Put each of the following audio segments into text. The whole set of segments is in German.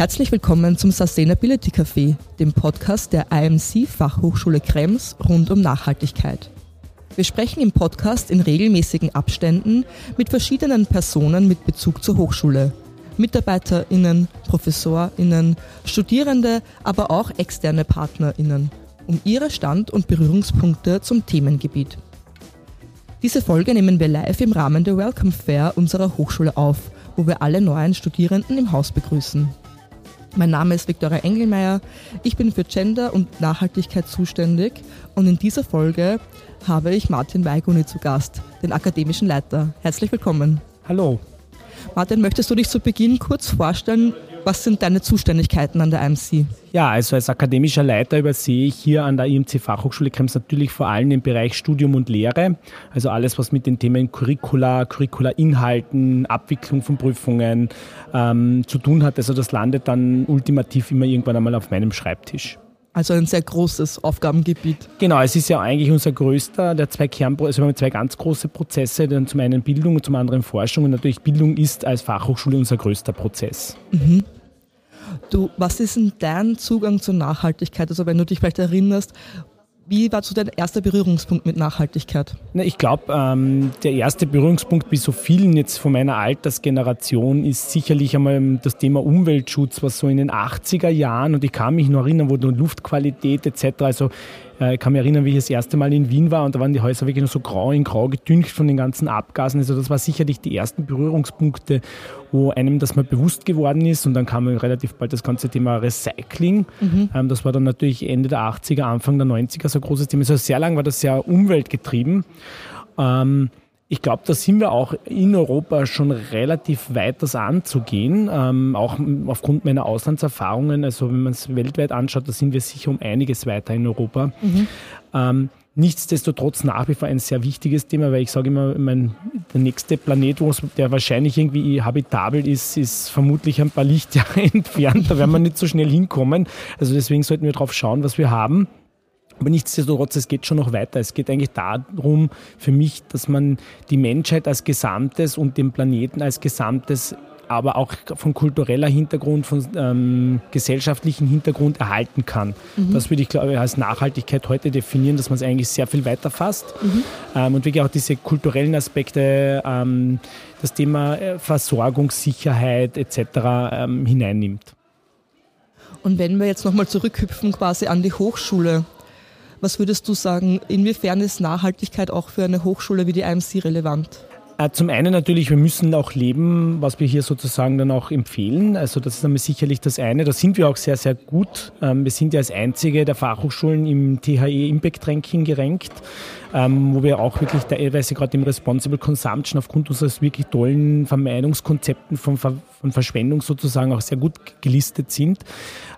Herzlich willkommen zum Sustainability Café, dem Podcast der IMC Fachhochschule Krems rund um Nachhaltigkeit. Wir sprechen im Podcast in regelmäßigen Abständen mit verschiedenen Personen mit Bezug zur Hochschule. MitarbeiterInnen, ProfessorInnen, Studierende, aber auch externe PartnerInnen, um ihre Stand- und Berührungspunkte zum Themengebiet. Diese Folge nehmen wir live im Rahmen der Welcome Fair unserer Hochschule auf, wo wir alle neuen Studierenden im Haus begrüßen. Mein Name ist Viktoria Engelmeier. Ich bin für Gender und Nachhaltigkeit zuständig und in dieser Folge habe ich Martin Weiguni zu Gast, den akademischen Leiter. Herzlich willkommen. Hallo. Martin, möchtest du dich zu Beginn kurz vorstellen, was sind deine Zuständigkeiten an der IMC? Ja, also als akademischer Leiter übersehe ich hier an der IMC Fachhochschule Krems natürlich vor allem im Bereich Studium und Lehre. Also alles, was mit den Themen Curricula, Curricula-Inhalten, Abwicklung von Prüfungen ähm, zu tun hat. Also das landet dann ultimativ immer irgendwann einmal auf meinem Schreibtisch. Also ein sehr großes Aufgabengebiet. Genau, es ist ja eigentlich unser größter der zwei Kernprozesse, also wir haben zwei ganz große Prozesse, dann zum einen Bildung und zum anderen Forschung. Und natürlich Bildung ist als Fachhochschule unser größter Prozess. Mhm. Du, was ist denn dein Zugang zur Nachhaltigkeit? Also wenn du dich vielleicht erinnerst, wie war so dein erster Berührungspunkt mit Nachhaltigkeit? Na, ich glaube, ähm, der erste Berührungspunkt bei so vielen jetzt von meiner Altersgeneration ist sicherlich einmal das Thema Umweltschutz, was so in den 80er Jahren, und ich kann mich noch erinnern, wo du Luftqualität etc., also äh, ich kann mich erinnern, wie ich das erste Mal in Wien war und da waren die Häuser wirklich noch so grau in grau gedüngt von den ganzen Abgasen. Also das war sicherlich die ersten Berührungspunkte, wo einem das mal bewusst geworden ist. Und dann kam relativ bald das ganze Thema Recycling. Mhm. Ähm, das war dann natürlich Ende der 80er, Anfang der 90er so ein großes Thema. Also sehr lang war das sehr umweltgetrieben. Ähm, ich glaube, da sind wir auch in Europa schon relativ weit, das anzugehen. Ähm, auch aufgrund meiner Auslandserfahrungen. Also wenn man es weltweit anschaut, da sind wir sicher um einiges weiter in Europa. Mhm. Nichtsdestotrotz nach wie vor ein sehr wichtiges Thema, weil ich sage immer, mein, der nächste Planet, der wahrscheinlich irgendwie habitabel ist, ist vermutlich ein paar Lichtjahre entfernt. Da werden wir nicht so schnell hinkommen. Also deswegen sollten wir darauf schauen, was wir haben. Aber nichtsdestotrotz, es geht schon noch weiter. Es geht eigentlich darum, für mich, dass man die Menschheit als Gesamtes und den Planeten als Gesamtes aber auch von kultureller Hintergrund, von ähm, gesellschaftlichen Hintergrund erhalten kann. Mhm. Das würde ich, glaube ich, als Nachhaltigkeit heute definieren, dass man es eigentlich sehr viel weiter fasst mhm. ähm, und wirklich auch diese kulturellen Aspekte, ähm, das Thema äh, Versorgungssicherheit etc. Ähm, hineinnimmt. Und wenn wir jetzt nochmal zurückhüpfen quasi an die Hochschule, was würdest du sagen, inwiefern ist Nachhaltigkeit auch für eine Hochschule wie die IMC relevant? Äh, zum einen natürlich, wir müssen auch leben, was wir hier sozusagen dann auch empfehlen. Also das ist einmal sicherlich das eine. Da sind wir auch sehr, sehr gut. Ähm, wir sind ja als einzige der Fachhochschulen im THE Impact Ranking gerankt, ähm, wo wir auch wirklich teilweise gerade im Responsible Consumption aufgrund unseres wirklich tollen Vermeidungskonzepten von, von Verschwendung sozusagen auch sehr gut gelistet sind.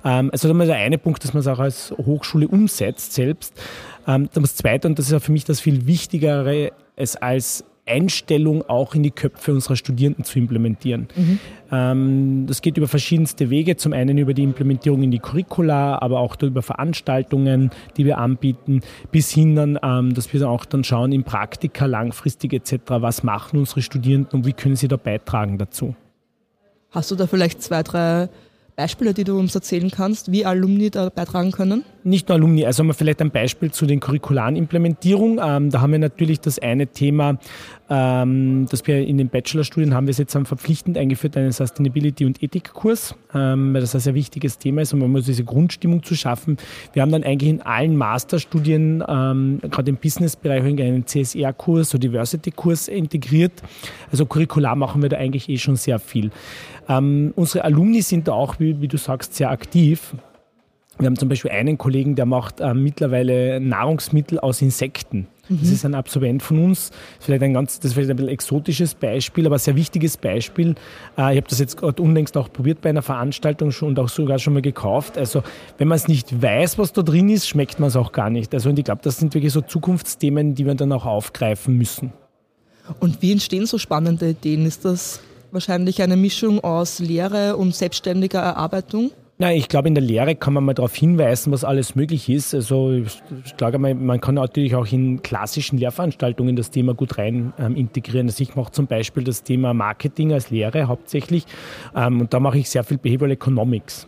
Ähm, also das ist der eine Punkt, dass man es auch als Hochschule umsetzt selbst. Das zweite, und das ist auch für mich das viel Wichtigere, es als Einstellung auch in die Köpfe unserer Studierenden zu implementieren. Mhm. Das geht über verschiedenste Wege. Zum einen über die Implementierung in die Curricula, aber auch über Veranstaltungen, die wir anbieten, bis hin dann, ähm, dass wir dann auch dann schauen in Praktika langfristig etc., was machen unsere Studierenden und wie können sie da beitragen dazu. Hast du da vielleicht zwei, drei Beispiele, die du uns erzählen kannst, wie Alumni da beitragen können? Nicht nur Alumni, also haben wir vielleicht ein Beispiel zu den curricularen Implementierung. Ähm, da haben wir natürlich das eine Thema, ähm, dass wir in den Bachelorstudien haben wir es jetzt verpflichtend eingeführt, einen Sustainability- und Ethikkurs, ähm, weil das ein sehr wichtiges Thema ist und man muss diese Grundstimmung zu schaffen. Wir haben dann eigentlich in allen Masterstudien, ähm, gerade im Businessbereich, einen CSR-Kurs, so Diversity-Kurs integriert. Also curricular machen wir da eigentlich eh schon sehr viel. Ähm, unsere Alumni sind da auch, wie, wie du sagst, sehr aktiv. Wir haben zum Beispiel einen Kollegen, der macht äh, mittlerweile Nahrungsmittel aus Insekten. Das mhm. ist ein Absolvent von uns. Das ist vielleicht ein ganz, das ist vielleicht ein bisschen exotisches Beispiel, aber ein sehr wichtiges Beispiel. Äh, ich habe das jetzt gerade unlängst auch probiert bei einer Veranstaltung schon und auch sogar schon mal gekauft. Also wenn man es nicht weiß, was da drin ist, schmeckt man es auch gar nicht. Also und ich glaube, das sind wirklich so Zukunftsthemen, die wir dann auch aufgreifen müssen. Und wie entstehen so spannende Ideen? Ist das wahrscheinlich eine Mischung aus Lehre und selbstständiger Erarbeitung? Nein, ich glaube, in der Lehre kann man mal darauf hinweisen, was alles möglich ist. Also ich glaube, man kann natürlich auch in klassischen Lehrveranstaltungen das Thema gut rein ähm, integrieren. Also ich mache zum Beispiel das Thema Marketing als Lehre hauptsächlich ähm, und da mache ich sehr viel Behavioral Economics.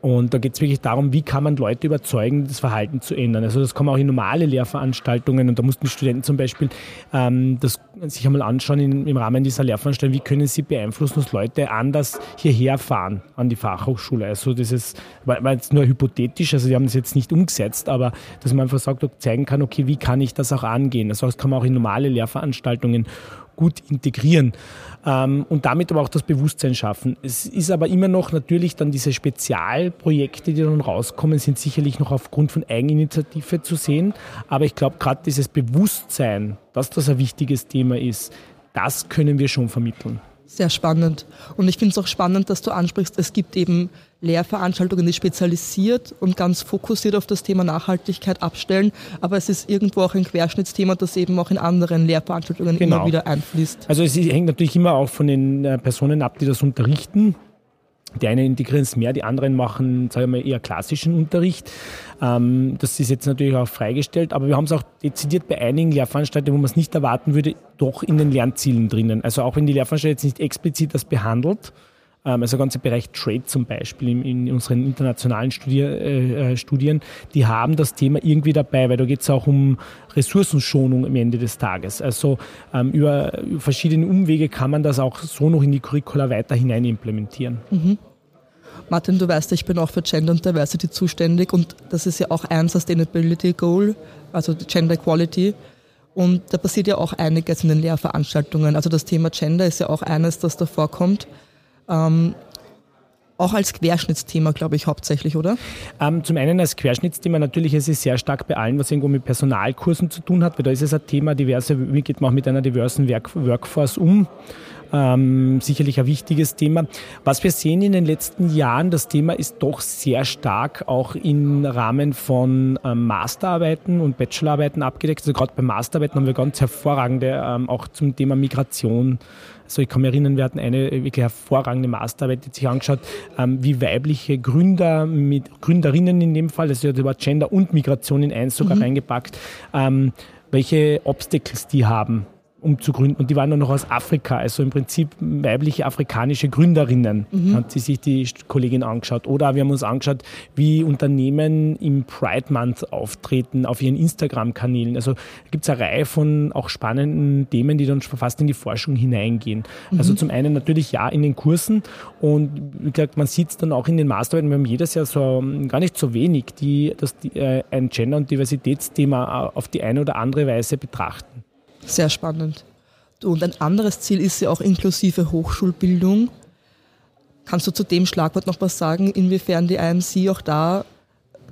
Und da geht es wirklich darum, wie kann man Leute überzeugen, das Verhalten zu ändern. Also das kann man auch in normale Lehrveranstaltungen und da mussten Studenten zum Beispiel ähm, das sich einmal anschauen in, im Rahmen dieser Lehrveranstaltung, wie können sie beeinflussen, dass Leute anders hierher fahren an die Fachhochschule. Also das ist, war, war jetzt nur hypothetisch, also die haben das jetzt nicht umgesetzt, aber dass man einfach sagt, zeigen kann, okay, wie kann ich das auch angehen. Also das kann man auch in normale Lehrveranstaltungen gut integrieren und damit aber auch das Bewusstsein schaffen. Es ist aber immer noch natürlich dann diese Spezialprojekte, die dann rauskommen, sind sicherlich noch aufgrund von Eigeninitiative zu sehen. Aber ich glaube, gerade dieses Bewusstsein, dass das ein wichtiges Thema ist, das können wir schon vermitteln. Sehr spannend. Und ich finde es auch spannend, dass du ansprichst, es gibt eben Lehrveranstaltungen, die spezialisiert und ganz fokussiert auf das Thema Nachhaltigkeit abstellen. Aber es ist irgendwo auch ein Querschnittsthema, das eben auch in anderen Lehrveranstaltungen genau. immer wieder einfließt. Also es hängt natürlich immer auch von den äh, Personen ab, die das unterrichten. Die einen integrieren es mehr, die anderen machen, sagen wir mal, eher klassischen Unterricht. Ähm, das ist jetzt natürlich auch freigestellt, aber wir haben es auch dezidiert bei einigen Lehrveranstaltungen, wo man es nicht erwarten würde, doch in den Lernzielen drinnen. Also auch wenn die Lehrveranstaltung jetzt nicht explizit das behandelt, also der ganze Bereich Trade zum Beispiel in, in unseren internationalen Studier, äh, äh, Studien, die haben das Thema irgendwie dabei, weil da geht es auch um Ressourcenschonung am Ende des Tages. Also ähm, über, über verschiedene Umwege kann man das auch so noch in die Curricula weiter hinein implementieren. Mhm. Martin, du weißt, ich bin auch für Gender und Diversity zuständig und das ist ja auch ein Sustainability Goal, also Gender Equality. Und da passiert ja auch einiges in den Lehrveranstaltungen. Also das Thema Gender ist ja auch eines, das da vorkommt. Ähm, auch als Querschnittsthema, glaube ich, hauptsächlich, oder? Ähm, zum einen als Querschnittsthema natürlich, es ist sehr stark bei allen, was irgendwo mit Personalkursen zu tun hat, weil da ist es ein Thema, diverse, wie geht man auch mit einer diversen Work Workforce um? Ähm, sicherlich ein wichtiges Thema. Was wir sehen in den letzten Jahren, das Thema ist doch sehr stark auch im Rahmen von ähm, Masterarbeiten und Bachelorarbeiten abgedeckt. Also gerade bei Masterarbeiten haben wir ganz hervorragende ähm, auch zum Thema Migration also ich kann mich erinnern, wir hatten eine wirklich hervorragende Masterarbeit, die sich angeschaut, ähm, wie weibliche Gründer mit Gründerinnen in dem Fall, also das Wort Gender und Migration in eins sogar mhm. reingepackt, ähm, welche Obstacles die haben um zu gründen. Und die waren dann noch aus Afrika, also im Prinzip weibliche afrikanische Gründerinnen, mhm. hat sie sich die Kollegin angeschaut. Oder wir haben uns angeschaut, wie Unternehmen im Pride Month auftreten auf ihren Instagram-Kanälen. Also gibt es eine Reihe von auch spannenden Themen, die dann fast in die Forschung hineingehen. Mhm. Also zum einen natürlich ja in den Kursen und wie gesagt, man sieht es dann auch in den Masterarbeiten, wir haben jedes Jahr so gar nicht so wenig, die das äh, ein Gender- und Diversitätsthema auf die eine oder andere Weise betrachten. Sehr spannend. Und ein anderes Ziel ist ja auch inklusive Hochschulbildung. Kannst du zu dem Schlagwort noch was sagen, inwiefern die IMC auch da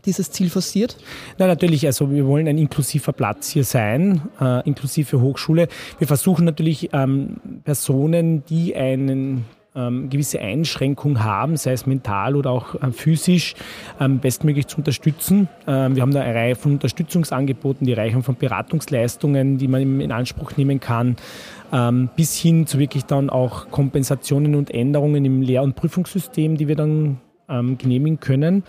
dieses Ziel forciert? Na natürlich, also wir wollen ein inklusiver Platz hier sein, äh, inklusive Hochschule. Wir versuchen natürlich ähm, Personen, die einen ähm, gewisse Einschränkung haben, sei es mental oder auch äh, physisch, ähm, bestmöglich zu unterstützen. Ähm, wir haben da eine Reihe von Unterstützungsangeboten, die Reichung von Beratungsleistungen, die man in Anspruch nehmen kann, ähm, bis hin zu wirklich dann auch Kompensationen und Änderungen im Lehr- und Prüfungssystem, die wir dann ähm, genehmigen können.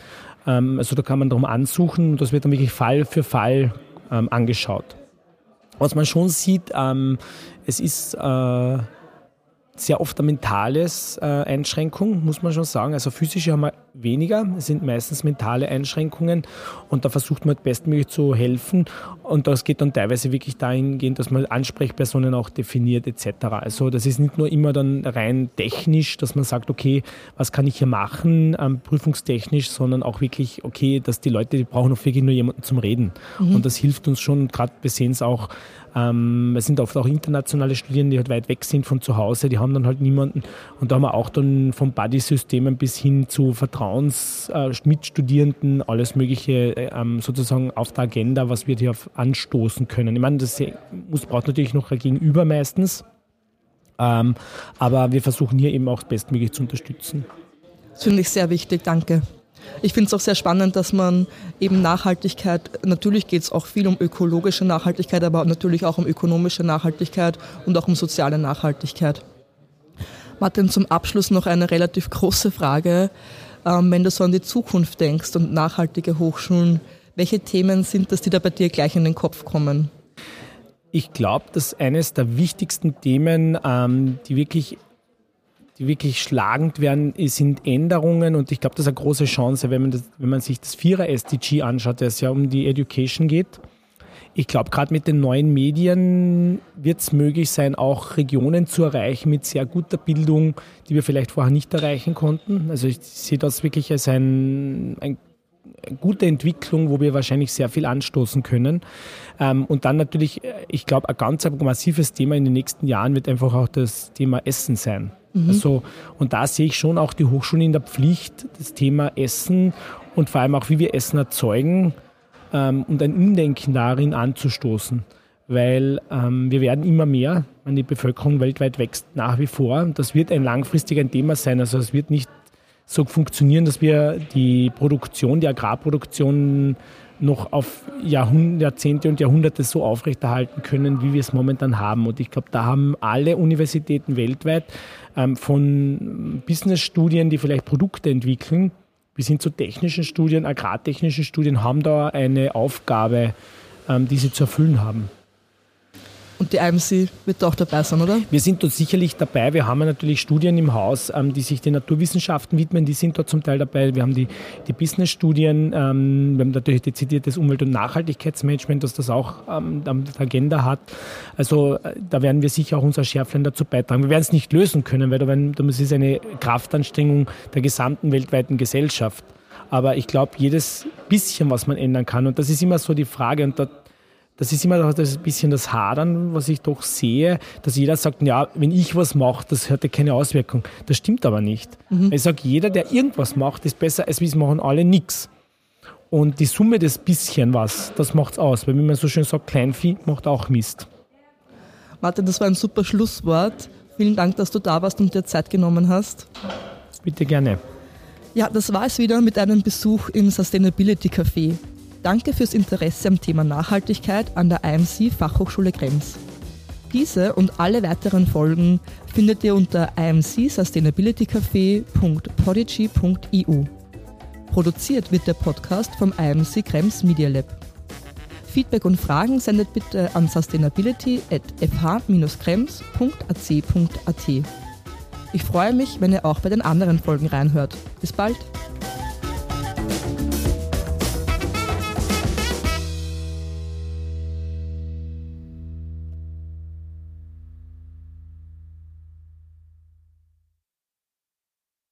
Ähm, also da kann man darum ansuchen und das wird dann wirklich Fall für Fall angeschaut. Was man schon sieht, es ist äh, sehr oft eine mentales äh, Einschränkung, muss man schon sagen. Also physische haben wir weniger, es sind meistens mentale Einschränkungen und da versucht man halt bestmöglich zu helfen und das geht dann teilweise wirklich dahingehend, dass man Ansprechpersonen auch definiert etc. Also das ist nicht nur immer dann rein technisch, dass man sagt, okay, was kann ich hier machen, ähm, prüfungstechnisch, sondern auch wirklich, okay, dass die Leute, die brauchen auch wirklich nur jemanden zum Reden mhm. und das hilft uns schon, gerade wir sehen es auch, ähm, es sind oft auch internationale Studierende, die halt weit weg sind von zu Hause, die haben dann halt niemanden. Und da haben wir auch dann vom Buddy-Systemen bis hin zu Vertrauensmitstudierenden äh, alles Mögliche äh, ähm, sozusagen auf der Agenda, was wir hier anstoßen können. Ich meine, das muss, braucht natürlich noch ein Gegenüber meistens. Ähm, aber wir versuchen hier eben auch bestmöglich zu unterstützen. Das finde ich sehr wichtig, danke. Ich finde es auch sehr spannend, dass man eben Nachhaltigkeit, natürlich geht es auch viel um ökologische Nachhaltigkeit, aber natürlich auch um ökonomische Nachhaltigkeit und auch um soziale Nachhaltigkeit. Martin, zum Abschluss noch eine relativ große Frage. Ähm, wenn du so an die Zukunft denkst und nachhaltige Hochschulen, welche Themen sind das, die da bei dir gleich in den Kopf kommen? Ich glaube, dass eines der wichtigsten Themen, ähm, die wirklich die wirklich schlagend werden, sind Änderungen und ich glaube, das ist eine große Chance, wenn man, das, wenn man sich das Vierer SDG anschaut, das ja um die Education geht. Ich glaube, gerade mit den neuen Medien wird es möglich sein, auch Regionen zu erreichen mit sehr guter Bildung, die wir vielleicht vorher nicht erreichen konnten. Also ich sehe das wirklich als ein, ein gute Entwicklung, wo wir wahrscheinlich sehr viel anstoßen können. Ähm, und dann natürlich, ich glaube, ein ganz massives Thema in den nächsten Jahren wird einfach auch das Thema Essen sein. Mhm. Also, und da sehe ich schon auch die Hochschulen in der Pflicht, das Thema Essen und vor allem auch, wie wir Essen erzeugen ähm, und ein Umdenken darin anzustoßen. Weil ähm, wir werden immer mehr, die Bevölkerung weltweit wächst nach wie vor. Das wird ein langfristiges Thema sein. Also es wird nicht so funktionieren, dass wir die Produktion, die Agrarproduktion noch auf Jahrzehnte und Jahrhunderte so aufrechterhalten können, wie wir es momentan haben. Und ich glaube, da haben alle Universitäten weltweit ähm, von Businessstudien, die vielleicht Produkte entwickeln, bis hin zu technischen Studien, agrartechnischen Studien, haben da eine Aufgabe, ähm, die sie zu erfüllen haben. Und die IMC wird auch dabei sein, oder? Wir sind dort sicherlich dabei. Wir haben natürlich Studien im Haus, ähm, die sich den Naturwissenschaften widmen. Die sind dort zum Teil dabei. Wir haben die, die Business-Studien. Ähm, wir haben natürlich dezidiertes Umwelt- und Nachhaltigkeitsmanagement, das das auch ähm, Agenda hat. Also äh, da werden wir sicher auch unser Schärflein dazu beitragen. Wir werden es nicht lösen können, weil das ist eine Kraftanstrengung der gesamten weltweiten Gesellschaft. Aber ich glaube, jedes bisschen, was man ändern kann, und das ist immer so die Frage, und da das ist immer das ein bisschen das Hadern, was ich doch sehe, dass jeder sagt, ja, wenn ich was mache, das hat ja keine Auswirkung. Das stimmt aber nicht. Mhm. Ich sage, jeder, der irgendwas macht, ist besser, als wir machen alle nichts. Und die Summe des bisschen was, das macht's aus. Weil wie man so schön sagt, Kleinvieh macht auch Mist. Martin, das war ein super Schlusswort. Vielen Dank, dass du da warst und dir Zeit genommen hast. Bitte gerne. Ja, das war es wieder mit einem Besuch im Sustainability Café. Danke fürs Interesse am Thema Nachhaltigkeit an der IMC Fachhochschule Krems. Diese und alle weiteren Folgen findet ihr unter imcsustainabilitycafé.podigy.eu. Produziert wird der Podcast vom IMC Krems Media Lab. Feedback und Fragen sendet bitte an sustainability.fh-krems.ac.at. Ich freue mich, wenn ihr auch bei den anderen Folgen reinhört. Bis bald!